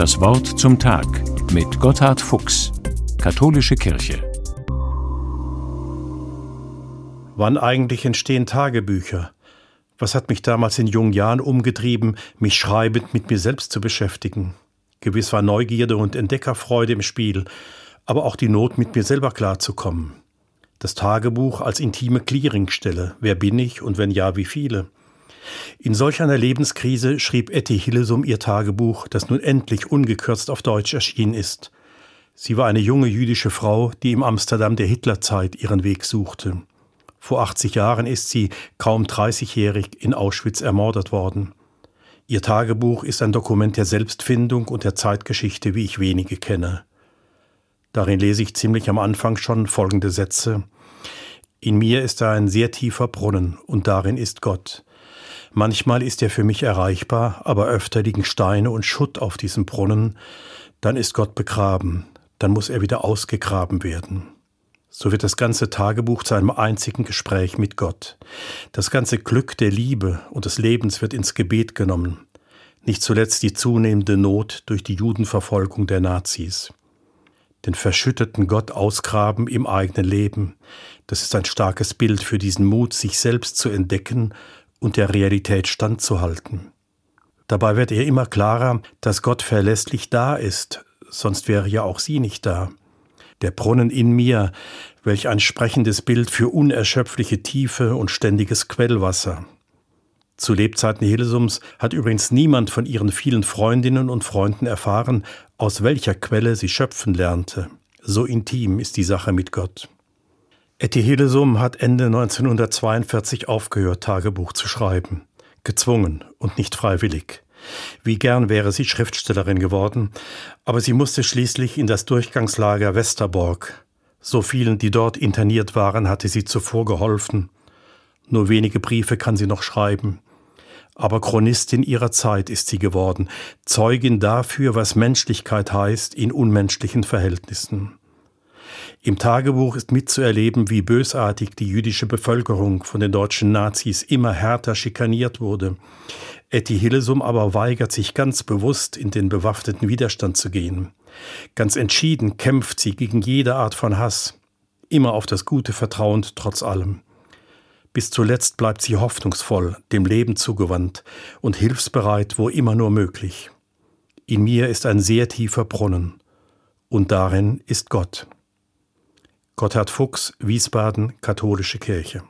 Das Wort zum Tag mit Gotthard Fuchs, Katholische Kirche. Wann eigentlich entstehen Tagebücher? Was hat mich damals in jungen Jahren umgetrieben, mich schreibend mit mir selbst zu beschäftigen? Gewiss war Neugierde und Entdeckerfreude im Spiel, aber auch die Not, mit mir selber klarzukommen. Das Tagebuch als intime Clearingstelle. Wer bin ich und wenn ja, wie viele? In solch einer Lebenskrise schrieb Etty Hillesum ihr Tagebuch, das nun endlich ungekürzt auf Deutsch erschienen ist. Sie war eine junge jüdische Frau, die im Amsterdam der Hitlerzeit ihren Weg suchte. Vor 80 Jahren ist sie, kaum 30-jährig, in Auschwitz ermordet worden. Ihr Tagebuch ist ein Dokument der Selbstfindung und der Zeitgeschichte, wie ich wenige kenne. Darin lese ich ziemlich am Anfang schon folgende Sätze. In mir ist da ein sehr tiefer Brunnen, und darin ist Gott. Manchmal ist er für mich erreichbar, aber öfter liegen Steine und Schutt auf diesem Brunnen, dann ist Gott begraben, dann muss er wieder ausgegraben werden. So wird das ganze Tagebuch zu einem einzigen Gespräch mit Gott. Das ganze Glück der Liebe und des Lebens wird ins Gebet genommen. Nicht zuletzt die zunehmende Not durch die Judenverfolgung der Nazis. Den verschütteten Gott ausgraben im eigenen Leben, das ist ein starkes Bild für diesen Mut, sich selbst zu entdecken und der Realität standzuhalten. Dabei wird ihr immer klarer, dass Gott verlässlich da ist, sonst wäre ja auch sie nicht da. Der Brunnen in mir, welch ein sprechendes Bild für unerschöpfliche Tiefe und ständiges Quellwasser. Zu Lebzeiten Hillesums hat übrigens niemand von ihren vielen Freundinnen und Freunden erfahren, aus welcher Quelle sie schöpfen lernte. So intim ist die Sache mit Gott. Etty Hillesum hat Ende 1942 aufgehört, Tagebuch zu schreiben. Gezwungen und nicht freiwillig. Wie gern wäre sie Schriftstellerin geworden, aber sie musste schließlich in das Durchgangslager Westerborg. So vielen, die dort interniert waren, hatte sie zuvor geholfen. Nur wenige Briefe kann sie noch schreiben. Aber Chronistin ihrer Zeit ist sie geworden, Zeugin dafür, was Menschlichkeit heißt in unmenschlichen Verhältnissen. Im Tagebuch ist mitzuerleben, wie bösartig die jüdische Bevölkerung von den deutschen Nazis immer härter schikaniert wurde. Etty Hillesum aber weigert sich ganz bewusst, in den bewaffneten Widerstand zu gehen. Ganz entschieden kämpft sie gegen jede Art von Hass, immer auf das Gute vertrauend trotz allem. Bis zuletzt bleibt sie hoffnungsvoll, dem Leben zugewandt und hilfsbereit, wo immer nur möglich. In mir ist ein sehr tiefer Brunnen, und darin ist Gott. Gotthard Fuchs, Wiesbaden, Katholische Kirche.